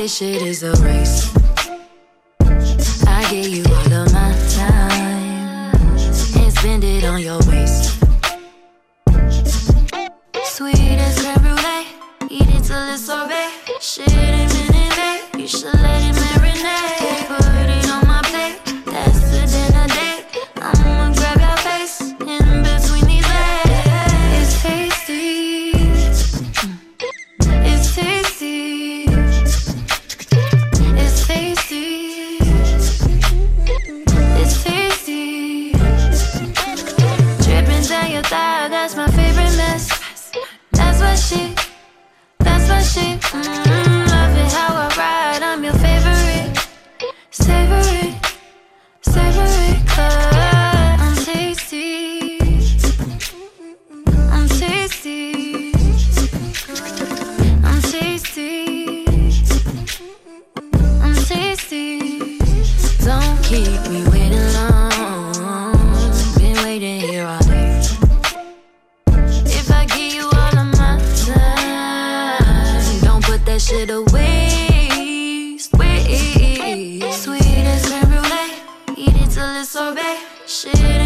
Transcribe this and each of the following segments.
this shit is a race. So bad, Shit.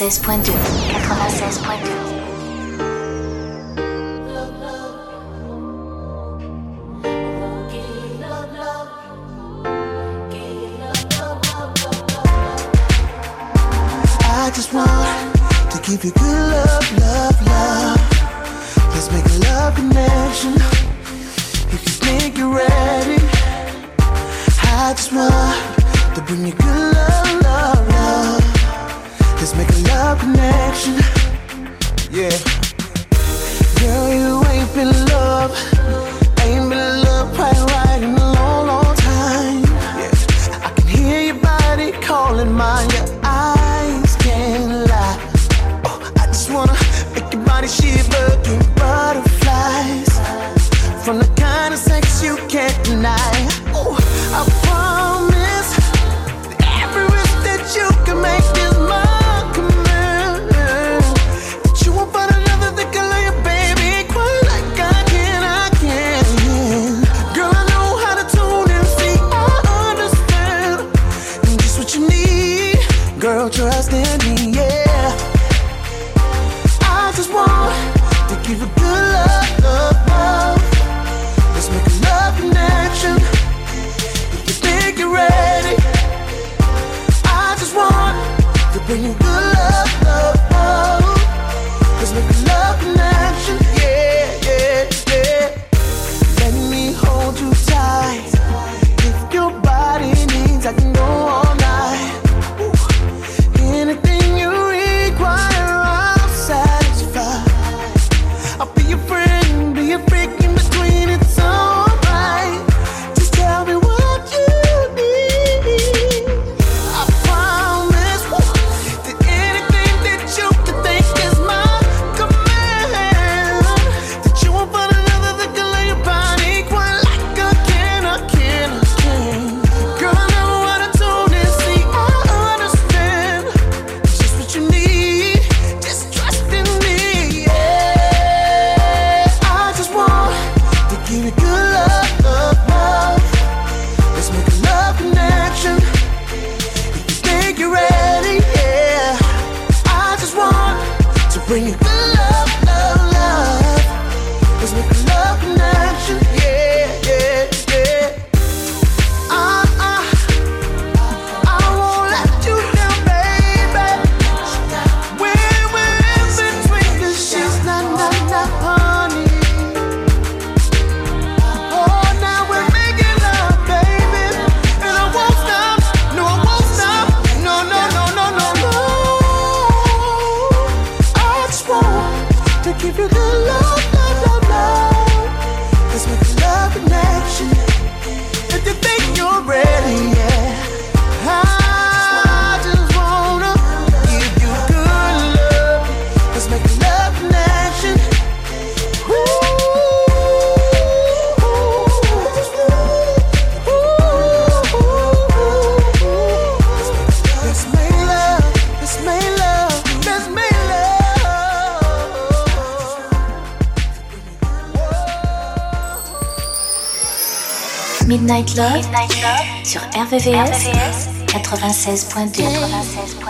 96.2. love. Midnight Love, sur RVVS, 96.2. 96.2.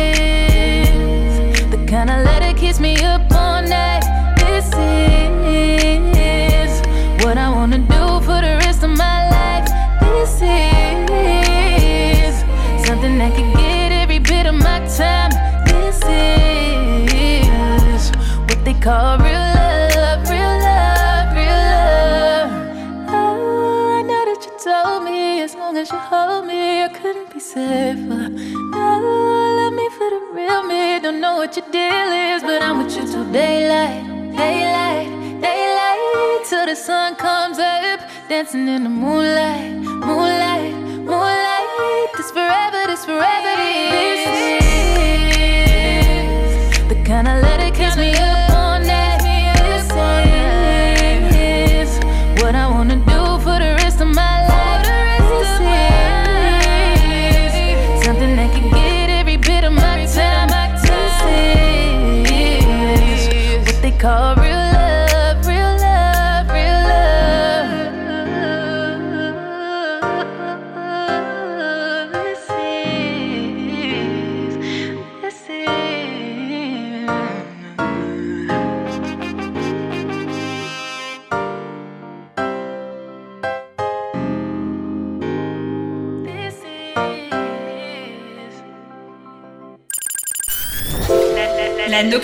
dancing in the moonlight,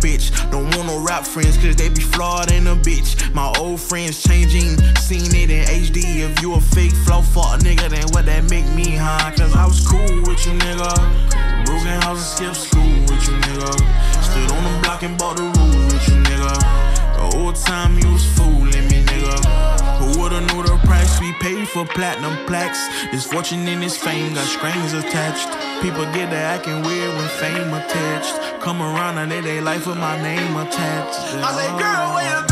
bitch. Don't want no rap friends, cause they be flawed in a bitch. My old friends changing, seen it in HD. If you a fake flow fuck nigga, then what that make me, huh? Cause I was cool with you, nigga. Broken house and skip school with you, nigga. Stood on the block and bought the rule with you, nigga. The whole time you was fooling me, nigga. Who would've knew the price we paid for platinum plaques? This fortune and this fame got strings attached. People get to acting weird when fame attached. Come around and they they life with my name attached. I say, girl, where you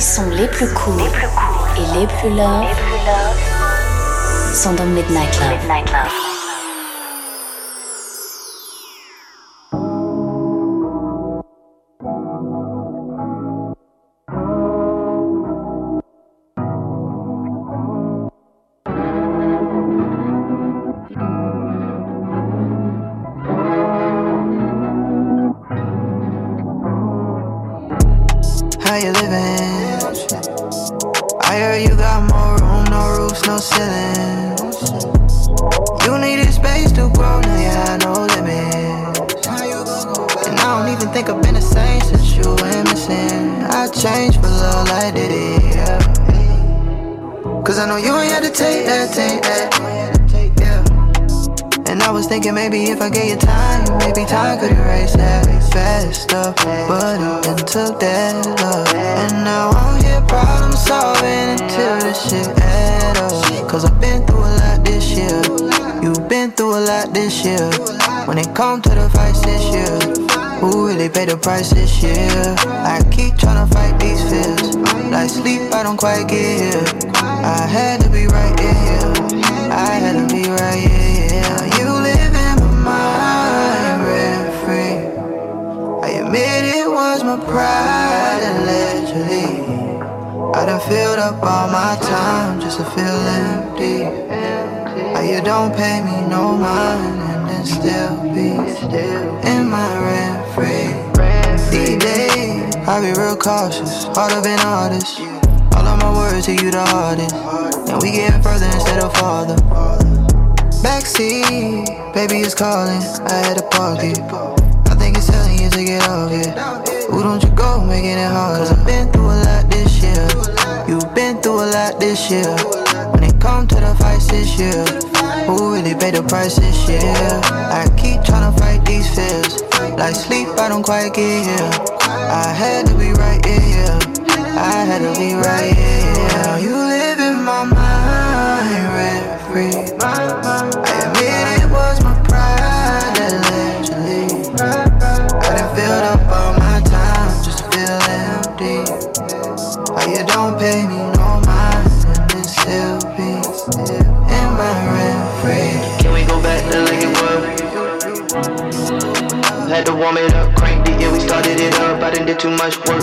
Les les plus courts cool et les plus love, sont dans Midnight. Midnight love. Maybe if I gave you time, maybe time could erase that faster. But I then took that love. And now I'm here problem solving until this shit add up. Cause I've been through a lot this year. You've been through a lot this year. When it comes to the fights this year. Who really paid the price this year? I keep trying to fight these fears. Like sleep, I don't quite get here. I had to be right here. I had to be right here. You live in my referee. I admit it was my pride allegedly. I done filled up all my time just to feel empty. How you don't pay me no mind and still be in my rent free. These days, I be real cautious, harder than artist. All of my words to you the hardest, and we getting further instead of farther. Backseat, baby is calling. I had to park it. I think it's telling you to get off it. Who don't you go making it hard? Cause I've been through a lot this year. You've been through a lot this year. Comes to the fights this year, who really paid the price this year? I keep trying to fight these fears. Like sleep, I don't quite get here. I had to be right here. I had to be right here. You live in my mind, rent free. I admit it was my pride allegedly. I filled up all my time just to feel empty. You don't pay me Had to warm it up, cranked it, yeah, we started it up. I didn't do too much work.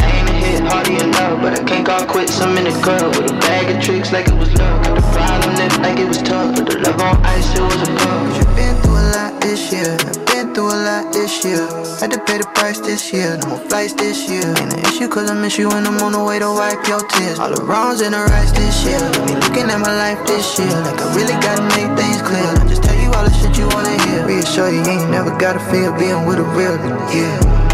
I ain't hit hardy enough, but I can't go quit. I'm in the club with a bag of tricks like it was love. Got a problem left like it was tough, but the love on ice, it was a bug. You've been through a lot this year I've been through a lot this year. Had to pay the price this year. No more flights this year. Ain't an issue cause I miss you and I'm on the way to wipe your tears. All the wrongs and the rights this year. Me looking at my life this year. Like I really gotta make things clear. I just tell you all the shit you wanna hear. Reassure you, ain't never gotta feel being with a real nigga, yeah.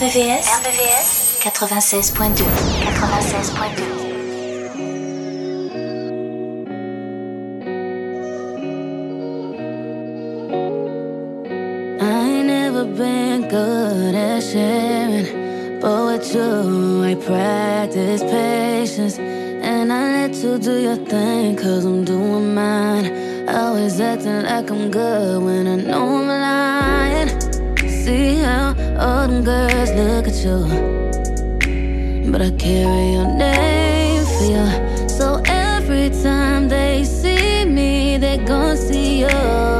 RVVS 96.2 96.2 practice patience. And I let you do your thing, cause I'm doing mine. Always acting like I'm good when I know I'm lying. See how all them girls look at you. But I carry your name for you. So every time they see me, they gon' see you.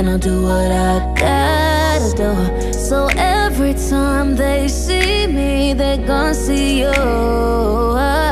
And I'll do what I gotta do. So every time they see me, they gon' see you.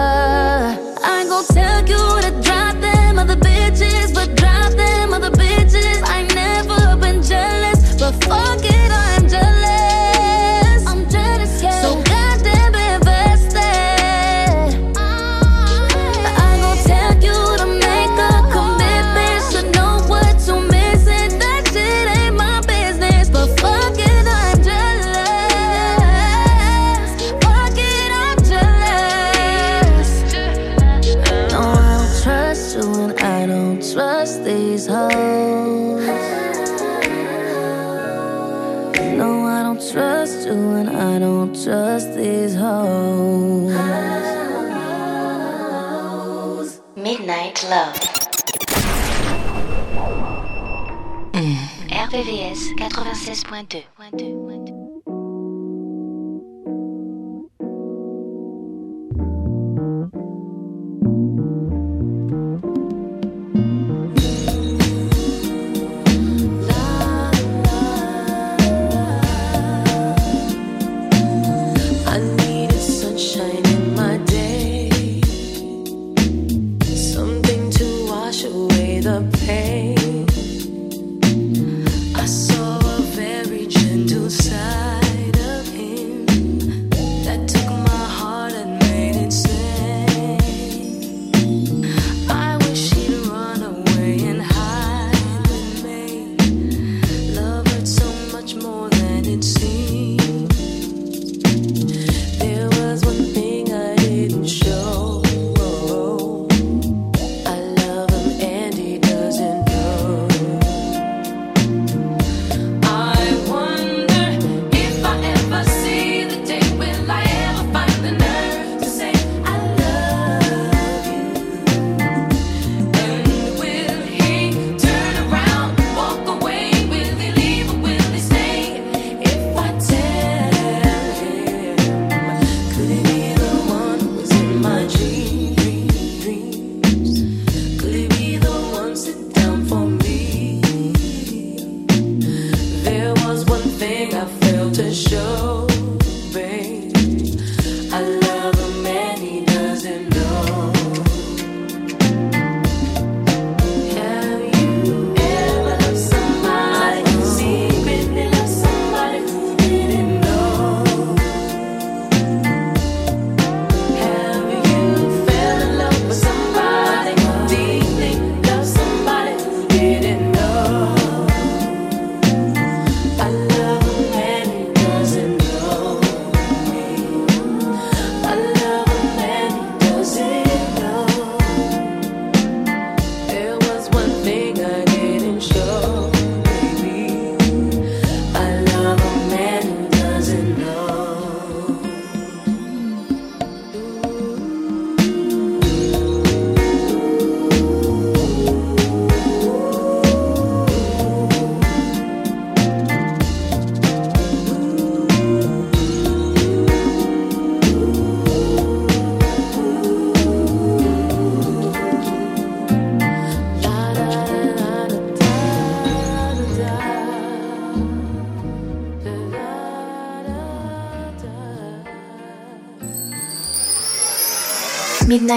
96.2.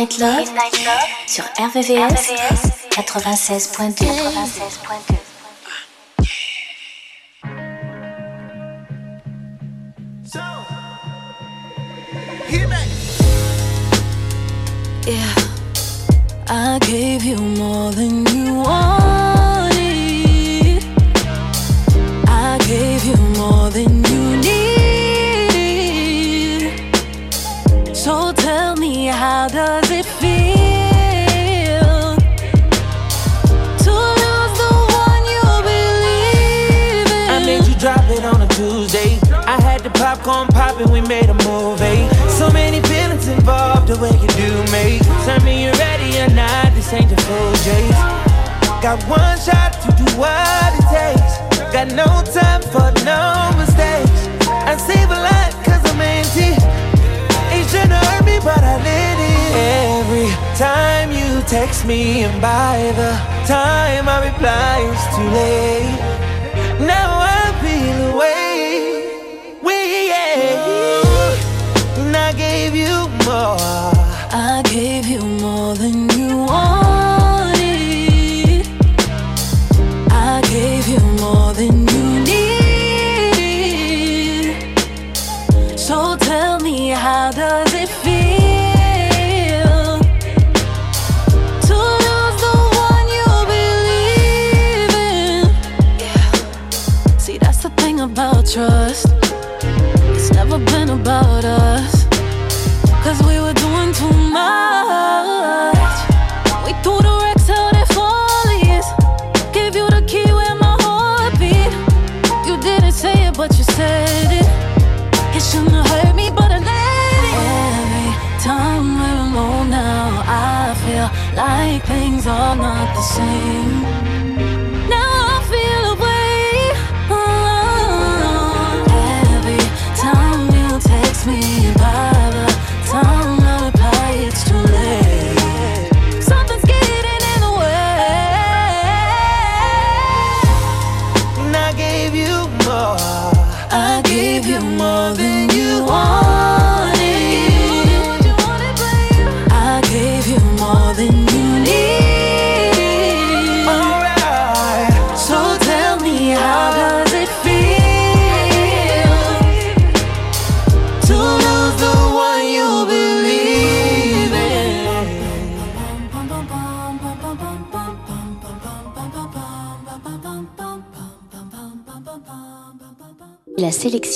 Love, sur RVVS 96.2. And by the time I reply, it's too late. Now I feel away. We, yeah. And I gave you more.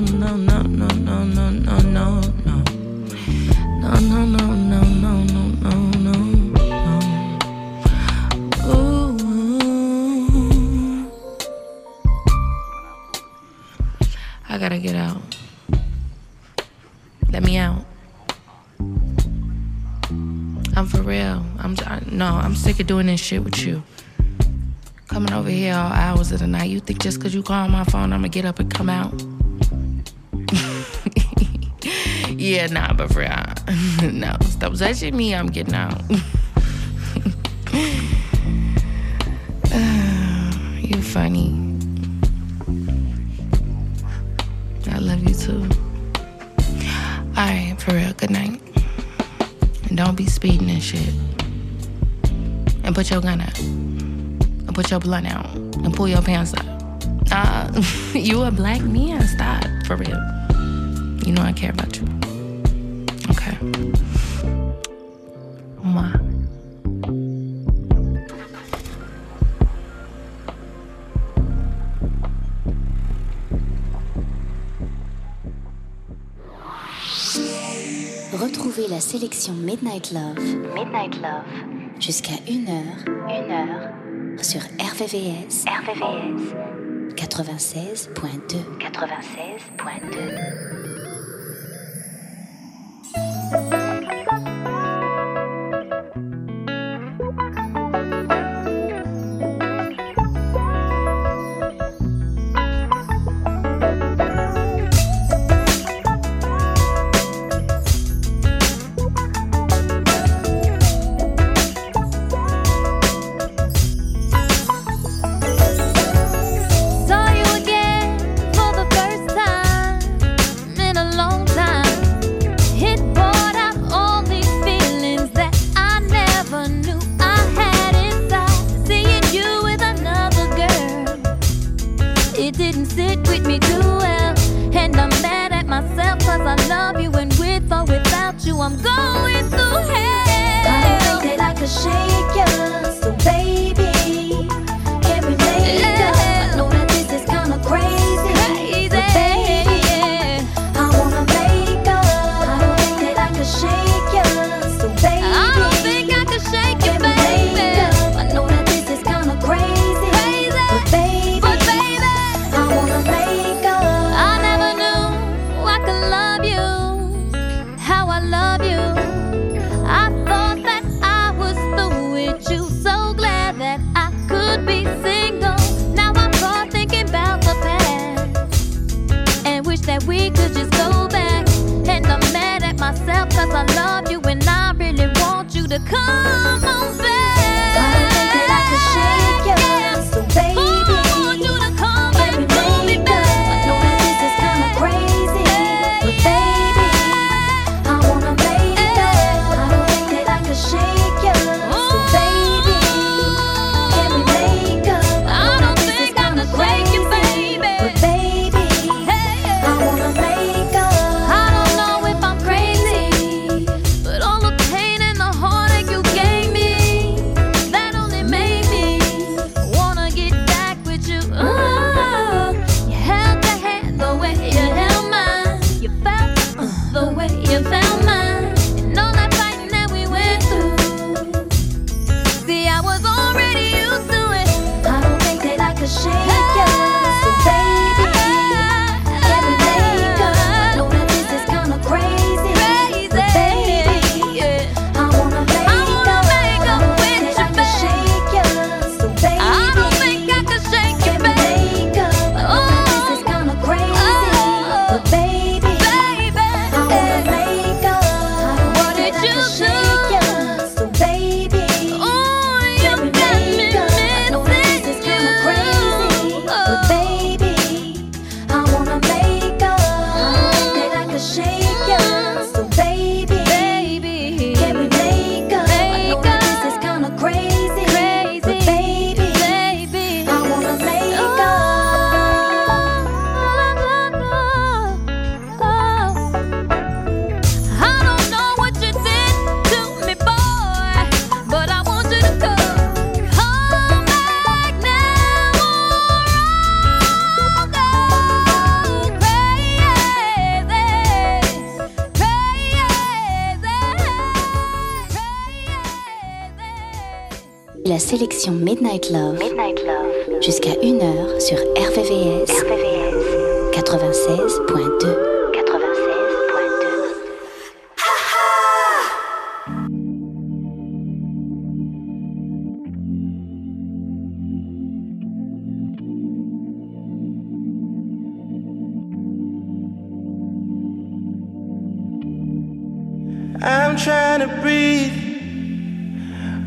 no, no, no, no, no, no, no, no, no. No, no, no, no, no, no, no, no, no. Ooh. I gotta get out. Let me out. I'm for real. I'm no, I'm sick of doing this shit with you coming over here all hours of the night. You think just 'cause you call my phone, I'ma get up and come out? Yeah, nah, but for real. no, stop touching me. I'm getting out. you funny. I love you too. Alright, for real, good night. And don't be speeding and shit. And put your gun out. And put your blunt out. And pull your pants up. Uh, you a black man. Stop, for real. You know I care about you. Retrouvez la sélection Midnight Love, Midnight Love, jusqu'à 1h, 1h, sur RVVS, RVVS, 96.2, 96.2.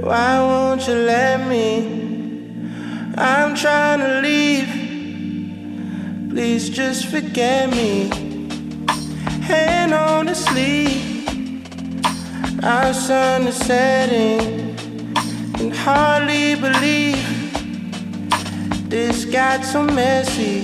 Why won't you let me? I'm trying to leave. Please just forget me. And sleeve. our sun is setting. Can hardly believe this got so messy.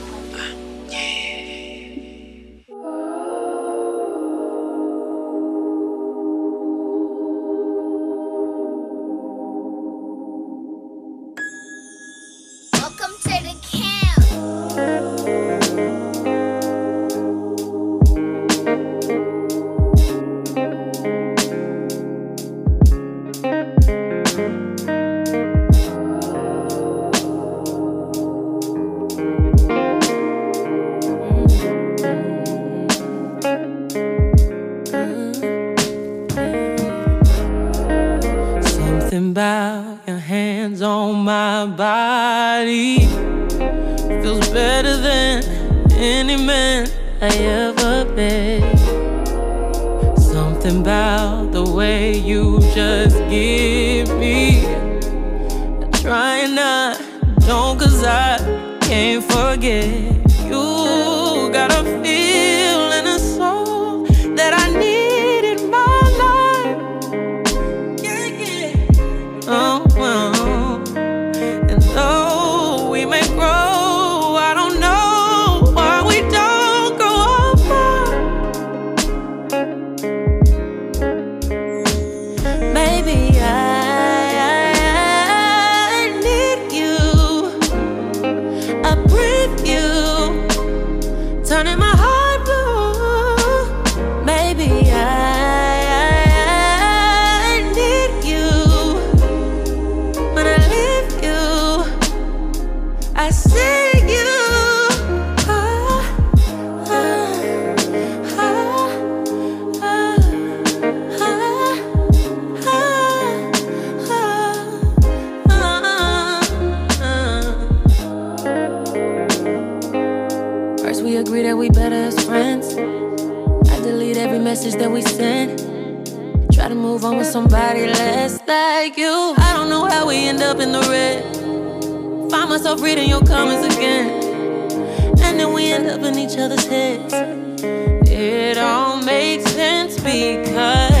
I don't know how we end up in the red. Find myself reading your comments again. And then we end up in each other's heads. It all makes sense because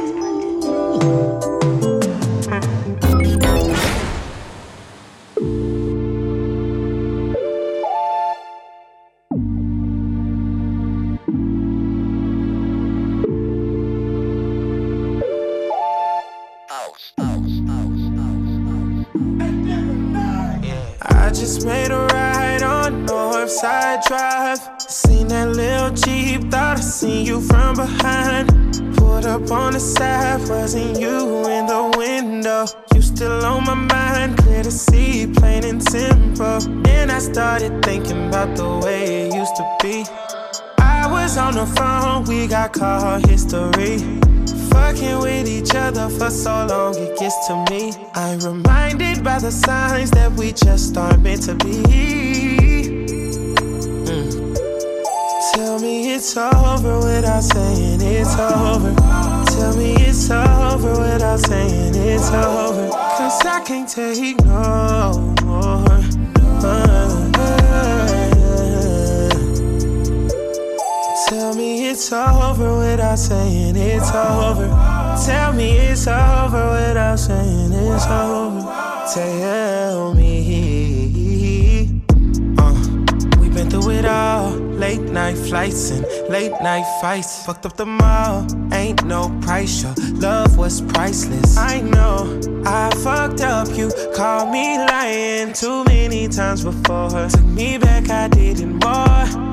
started thinking about the way it used to be. I was on the phone, we got call history. Fucking with each other for so long, it gets to me. I'm reminded by the signs that we just aren't meant to be. Mm. Tell me it's over without saying it's over. Tell me it's over without saying it's over. Cause I can't take no more. It's over without saying it's over. Tell me it's over without saying it's over. Tell me. Uh, we've been through it all. Late night flights and late night fights. Fucked up the mall. Ain't no price. Your love was priceless. I know I fucked up. You called me lying too many times before. Took me back, I didn't more.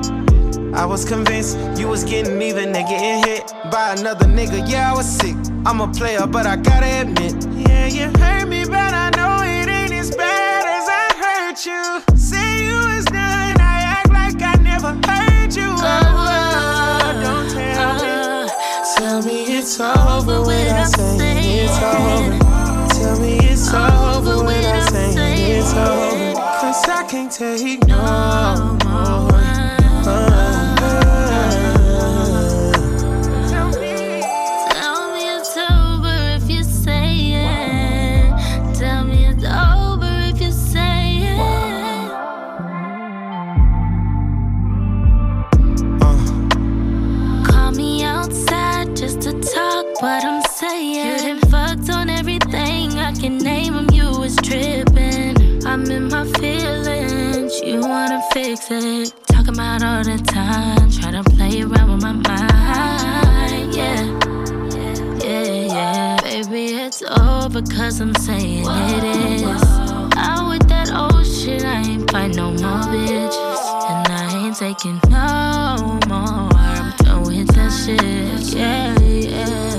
I was convinced you was getting even and getting hit by another nigga. Yeah, I was sick. I'm a player, but I gotta admit. Yeah, you hurt me, but I know it ain't as bad as I hurt you. Say you was done, I act like I never heard you. Oh, don't tell me. Uh-huh. Tell me it's over without saying it's over. Tell me it's over without saying it's over. Cause I can't take no more. Tripping. I'm in my feelings. You wanna fix it. Talking about all the time. Try to play around with my mind. Yeah. Yeah, yeah. Baby, it's over cause I'm saying it is. Out with that old shit, I ain't fight no more bitches. And I ain't taking no more. I'm throwing that shit. Yeah, yeah.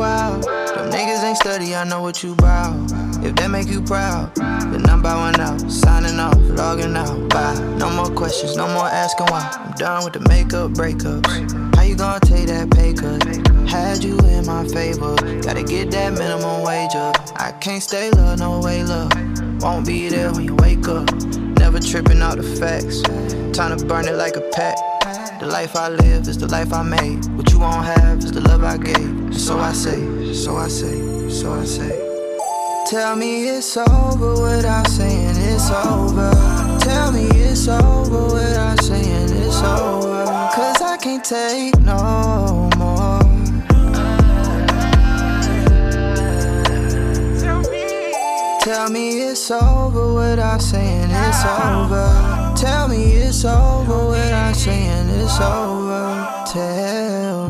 while. Them niggas ain't study, I know what you bout. If that make you proud, then I'm bowing out, signing off, logging out. Bye. No more questions, no more asking why. I'm done with the makeup breakups. How you gonna take that pay cut? Had you in my favor, gotta get that minimum wage up. I can't stay low, no way, love. Won't be there when you wake up. Never tripping out the facts. Time to burn it like a pack. The life I live is the life I made. Won't have is the love I gave. So I say, so I say, so I say. Tell me it's over without saying it's over. Tell me it's over without saying it's over. Cause I can't take no more. Tell me it's over without saying it's over. Tell me it's over without saying it's over. Tell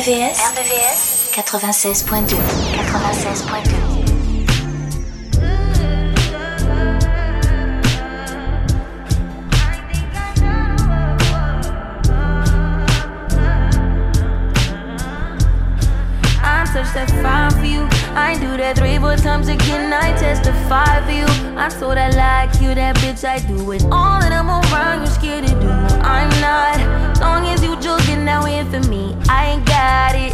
RVVS, RVVS 96.2 96.2 I touch that fire for you. I do that three, four times again. I testify for you. I'm so that like you, that bitch. I do it all, and I'm around. You scared to do. I'm not. Long as you joking now in for me, I ain't got it.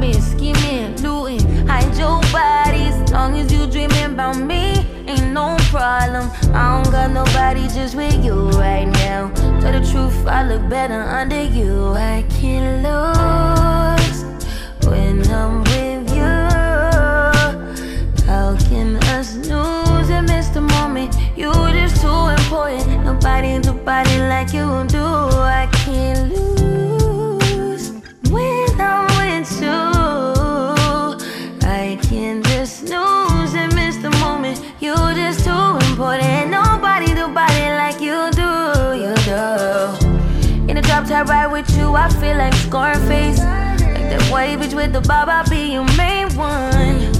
Bitch scheming, looting, hide your bodies. Long as you dreaming about me, ain't no problem. I don't got nobody just with you right now. Tell the truth, I look better under you. I can't lose when I'm with you. How can us lose and miss the? You just too important. Nobody do body like you do. I can't lose when I'm with you. I can just snooze and miss the moment. You just too important. Nobody do body like you do. You do. In the drop top ride with you, I feel like Scarface. Like that white bitch with the bob, I'll be your main one.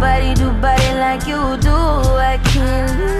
nobody do body like you do. I can't.